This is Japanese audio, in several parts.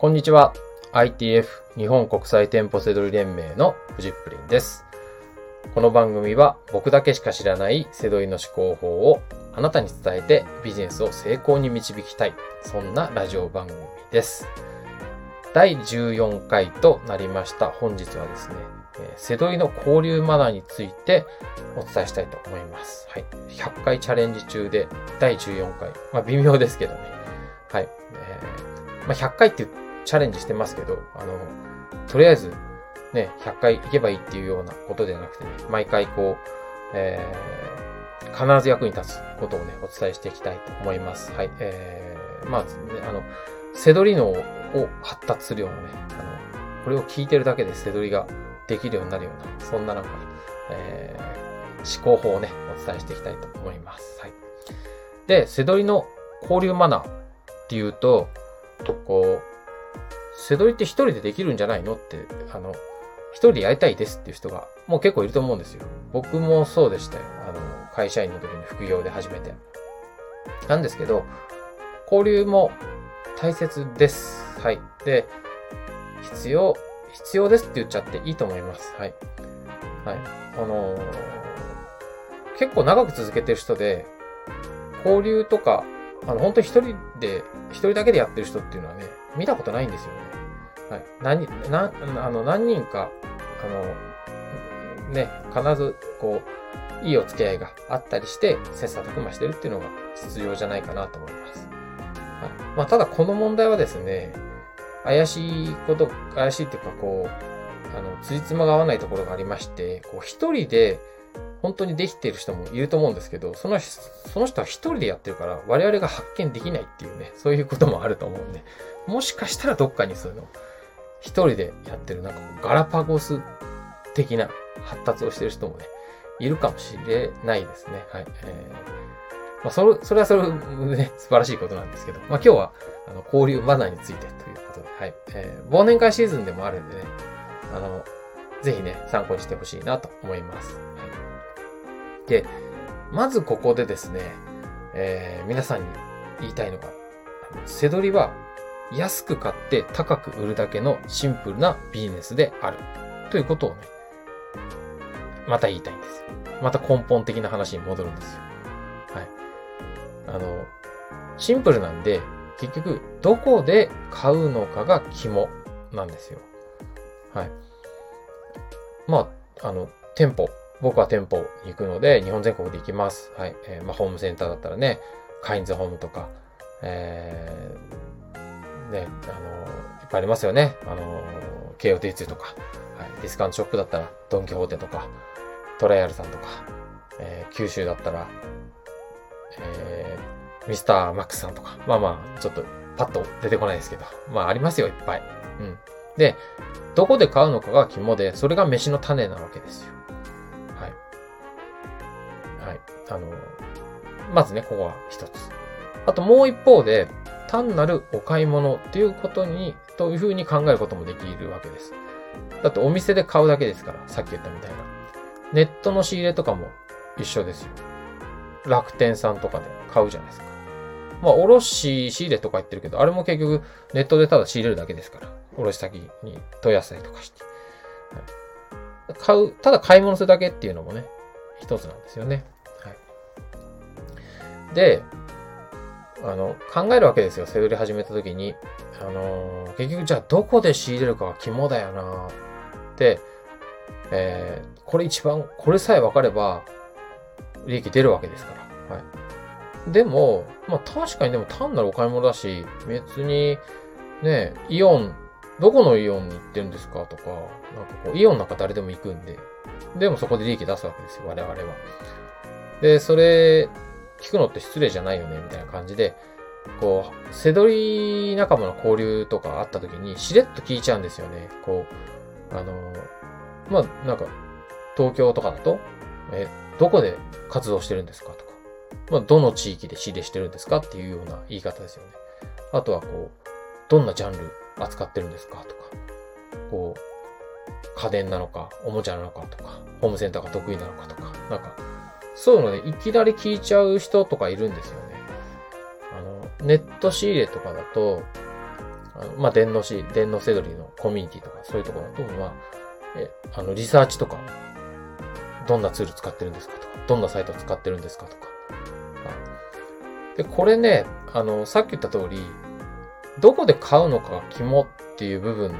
こんにちは。ITF 日本国際店舗セドリ連盟のフジップリンです。この番組は僕だけしか知らないセドリの思考法をあなたに伝えてビジネスを成功に導きたい。そんなラジオ番組です。第14回となりました本日はですね、セドリの交流マナーについてお伝えしたいと思います。はい。100回チャレンジ中で第14回。まあ微妙ですけどね。はい。えーまあ100回っていうチャレンジしてますけど、あの、とりあえず、ね、100回行けばいいっていうようなことではなくてね、毎回こう、えー必ず役に立つことをね、お伝えしていきたいと思います。はい。えーまあ、ね、あの、セドリ脳を発達するようなね、あの、これを聞いてるだけでセドリができるようになるような、そんななんか、えー思考法をね、お伝えしていきたいと思います。はい。で、セドリの交流マナーっていうと、こう、セドリって一人でできるんじゃないのって、あの、一人でやりたいですっていう人が、もう結構いると思うんですよ。僕もそうでしたよ。あの、会社員の時に副業で始めて。なんですけど、交流も大切です。はい。で、必要、必要ですって言っちゃっていいと思います。はい。はい。あのー結構長く続けてる人で、交流とか、あの、本当一人で、一人だけでやってる人っていうのはね、見たことないんですよね。はい。何、な、あの、何人か、あの、ね、必ず、こう、いいお付き合いがあったりして、切磋琢磨してるっていうのが必要じゃないかなと思います。はい。まあ、ただこの問題はですね、怪しいこと、怪しいっていうか、こう、あの、辻褄が合わないところがありまして、こう、一人で、本当にできている人もいると思うんですけど、その、その人は一人でやってるから、我々が発見できないっていうね、そういうこともあると思うんで、もしかしたらどっかにそういうの、一人でやってる、なんかガラパゴス的な発達をしてる人もね、いるかもしれないですね。はい。えーまあ、それ、それはそれでね、素晴らしいことなんですけど、まあ今日は、あの、交流マナーについてということで、はい。えー忘年会シーズンでもあるんでね、あの、ぜひね、参考にしてほしいなと思います。はい。で、まずここでですね、えー皆さんに言いたいのが、あのセドリは安く買って高く売るだけのシンプルなビジネスである。ということをね、また言いたいんです。また根本的な話に戻るんですよ。はい。あの、シンプルなんで、結局、どこで買うのかが肝なんですよ。はい。まあ、あの、店舗。僕は店舗に行くので、日本全国で行きます。はい。えーまあ、ホームセンターだったらね、カインズホームとか、えー、ね、あの、いっぱいありますよね。あの、KOT2 とか、はい。ディスカウントショップだったら、ドンキホーテとか、トライアルさんとか、えー九州だったら、えーミスターマックスさんとか、まあまあ、ちょっとパッと出てこないですけど、まあありますよ、いっぱい。うん。で、どこで買うのかが肝で、それが飯の種なわけですよ。はい。はい。あの、まずね、ここは一つ。あともう一方で、単なるお買い物っていうことに、というふうに考えることもできるわけです。だってお店で買うだけですから、さっき言ったみたいな。ネットの仕入れとかも一緒ですよ。楽天さんとかで買うじゃないですか。まあ、卸仕入れとか言ってるけど、あれも結局ネットでただ仕入れるだけですから。卸先に問い合わせとかして。はい買う、ただ買い物するだけっていうのもね、一つなんですよね。はい。で、あの、考えるわけですよ。セドリ始めた時に。あのー結局じゃあどこで仕入れるかは肝だよなって、えーこれ一番、これさえ分かれば、利益出るわけですから。はい。でも、まあ確かにでも単なるお買い物だし、別に、ね、イオン、どこのイオンに行ってるんですかとか、なんかこう、イオンなんか誰でも行くんで、でもそこで利益出すわけですよ、我々は。で、それ、聞くのって失礼じゃないよね、みたいな感じで、こう、セドリ仲間の交流とかあった時に、しれっと聞いちゃうんですよね。こう、あの、まあ、なんか、東京とかだと、え、どこで活動してるんですかとか、まあ、どの地域で仕入れしてるんですかっていうような言い方ですよね。あとはこう、どんなジャンル扱ってるんですかとか、こう、家電なのか、おもちゃなのかとか、ホームセンターが得意なのかとか、なんか、そういうのね、いきなり聞いちゃう人とかいるんですよね。あの、ネット仕入れとかだと、あのまあ、電脳し、電脳セドリのコミュニティとか、そういうところだと、まあ、え、あの、リサーチとか、どんなツール使ってるんですかとか、どんなサイト使ってるんですかとか。で、これね、あの、さっき言った通り、どこで買うのかが肝っていう部分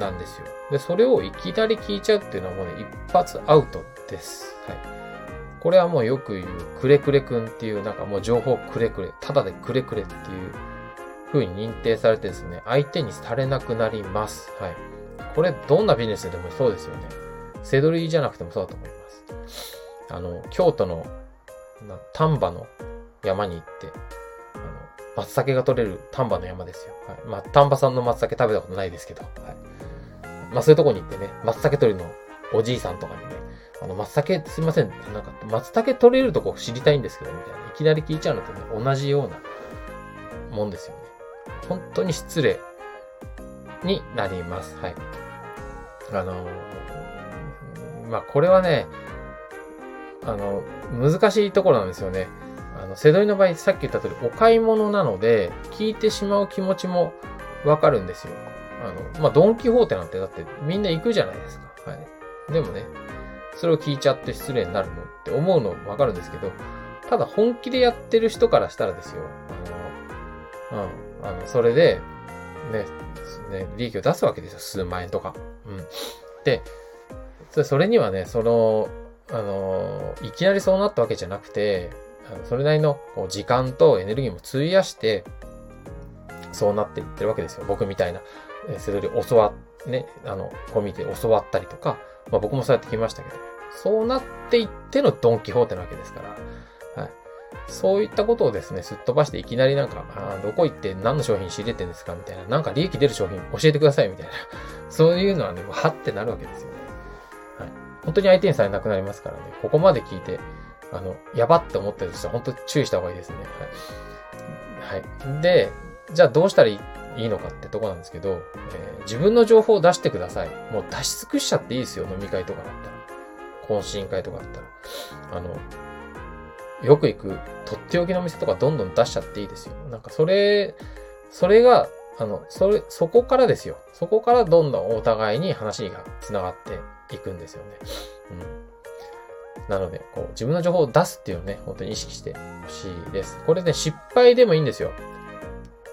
なんですよ。で、それをいきなり聞いちゃうっていうのはもうね、一発アウトです。はい。これはもうよく言う、くれくれくんっていう、なんかもう情報くれくれ、ただでくれくれっていう風に認定されてですね、相手にされなくなります。はい。これ、どんなビジネスでもそうですよね。セドリじゃなくてもそうだと思います。あの、京都の、丹波の山に行って、あの、松茸が取れる丹波の山ですよ。はい。まあ、丹波産の松茸食べたことないですけど、はい。まあ、そういうとこに行ってね、松茸取りのおじいさんとかにね、あの、松茸、すいません、なんか、松茸取れるとこ知りたいんですけど、みたいな。いきなり聞いちゃうのとね、同じようなもんですよね。本当に失礼になります。はい。あのまあ、これはね、あの、難しいところなんですよね。あの、セドリの場合、さっき言った通り、お買い物なので、聞いてしまう気持ちもわかるんですよ。あの、まあ、ドンキホーテなんてだってみんな行くじゃないですか。はい。でもね、それを聞いちゃって失礼になるのって思うのわかるんですけど、ただ本気でやってる人からしたらですよ。あの、うん。あの、それで、ね、ね、利益を出すわけですよ。数万円とか。うん。で、それにはね、その、あの、いきなりそうなったわけじゃなくて、あのそれなりのこう時間とエネルギーも費やして、そうなっていってるわけですよ。僕みたいな、それより教わ、ね、あの、コミュニティで教わったりとか、まあ僕もそうやってきましたけど、そうなっていってのドンキホーテなわけですから、はい。そういったことをですね、すっ飛ばしていきなりなんか、あどこ行って何の商品仕入れてんですかみたいな、なんか利益出る商品教えてくださいみたいな、そういうのはね、はってなるわけですよね。はい。本当に相手にされなくなりますからね、ここまで聞いて、あの、やばって思ってる人は本当注意した方がいいですね。はい。はい。で、じゃあどうしたらいいいいのかってとこなんですけど、えー、自分の情報を出してください。もう出し尽くしちゃっていいですよ、飲み会とかだったら。懇親会とかだったら。あの、よく行く、とっておきの店とかどんどん出しちゃっていいですよ。なんかそれ、それが、あの、それ、そこからですよ。そこからどんどんお互いに話が繋がっていくんですよね。うん。なので、こう、自分の情報を出すっていうのをね、本当に意識してほしいです。これね、失敗でもいいんですよ。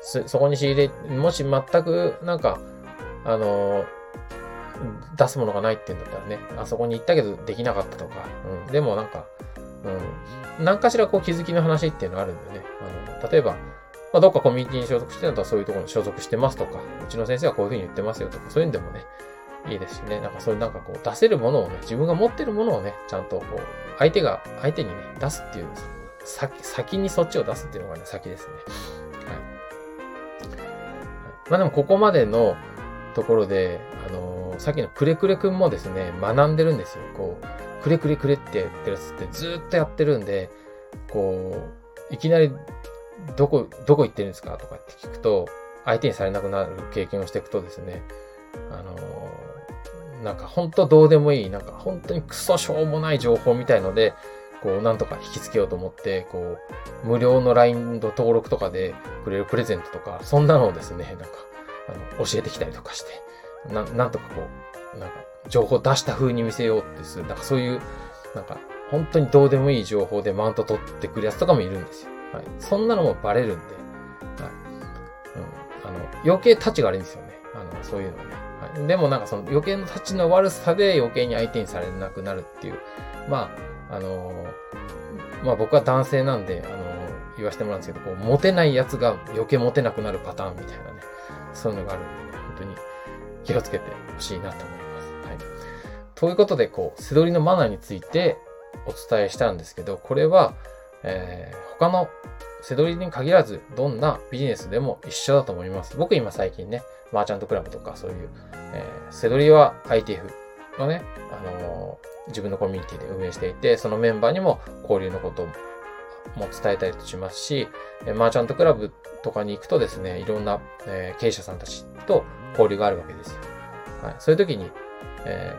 そこに仕入れ、もし全く、なんか、あのー、出すものがないって言うんだったらね、あそこに行ったけどできなかったとか、うん、でもなんか、うん、何かしらこう気づきの話っていうのがあるんでね、あの、例えば、まあ、どっかコミュニティに所属してるんだったらそういうところに所属してますとか、うちの先生はこういうふうに言ってますよとか、そういうんでもね、いいですしね、なんかそういうなんかこう出せるものをね、自分が持ってるものをね、ちゃんとこう、相手が、相手にね、出すっていう、先、先にそっちを出すっていうのがね、先ですね。まあでもここまでのところで、あのー、さっきのくれくれくんもですね、学んでるんですよ。こう、くれくれくれってやってるやつってずっとやってるんで、こう、いきなり、どこ、どこ行ってるんですか？とかって聞くと、相手にされなくなる経験をしていくとですね、あのー、なんか本当どうでもいい、なんか本当にクソしょうもない情報みたいので、こう、なんとか引きつけようと思って、こう、無料の LINE の登録とかでくれるプレゼントとか、そんなのをですね、なんか、あの、教えてきたりとかして、な、なんとかこう、なんか、情報出した風に見せようってする、なんかそういう、なんか、本当にどうでもいい情報でマウント取ってくるやつとかもいるんですよ。はい。そんなのもバレるんで、はい。うん。あの、余計立ちが悪いんですよね。あの、そういうのはね。はい。でもなんかその余計の立ちの悪さで余計に相手にされなくなるっていう。まあ、あの、まあ僕は男性なんで、あの、言わせてもらうんですけど、こう、モテないやつが余計モテなくなるパターンみたいなね。そういうのがあるんでね、本当に気をつけてほしいなと思います。はい。ということで、こう、背取りのマナーについてお伝えしたんですけど、これは、えー、他の背取りに限らず、どんなビジネスでも一緒だと思います。僕今最近ね、マーチャントクラブとかそういう、えー、背取りは ITF のね、あのー、自分のコミュニティで運営していて、そのメンバーにも交流のことも伝えたりとしますし、マーチャントクラブとかに行くとですね、いろんな、え、経営者さんたちと交流があるわけですよ。はい。そういう時に、え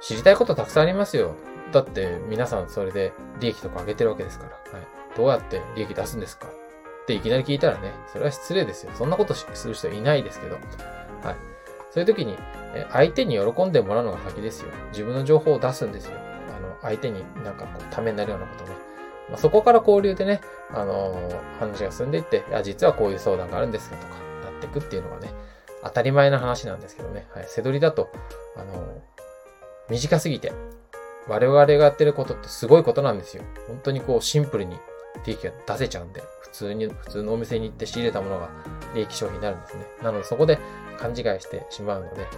ー、知りたいことたくさんありますよ。だって皆さんそれで利益とか上げてるわけですから。はい。どうやって利益出すんですか？っていきなり聞いたらね、それは失礼ですよ。そんなことする人いないですけど。はい。そういう時に、相手に喜んでもらうのが先ですよ。自分の情報を出すんですよ。あの、相手になんかこう、ためになるようなことね。まあ、そこから交流でね、あのー、話が進んでいって、いや、実はこういう相談があるんですよとか、なっていくっていうのがね、当たり前な話なんですけどね。はい。背取りだと、あのー、短すぎて、我々がやってることってすごいことなんですよ。本当にこう、シンプルに利益が出せちゃうんで、普通に、普通のお店に行って仕入れたものが利益商品になるんですね。なのでそこで勘違いしてしまうので、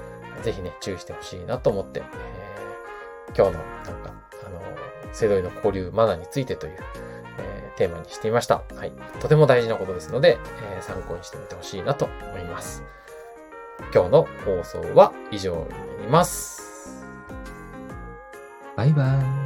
ぜひね、注意してほしいなと思って、えー、今日のなんか、あの、セドイの交流マナーについてという、えー、テーマにしていました。はい。とても大事なことですので、えー、参考にしてみてほしいなと思います。今日の放送は以上になります。バイバーイ。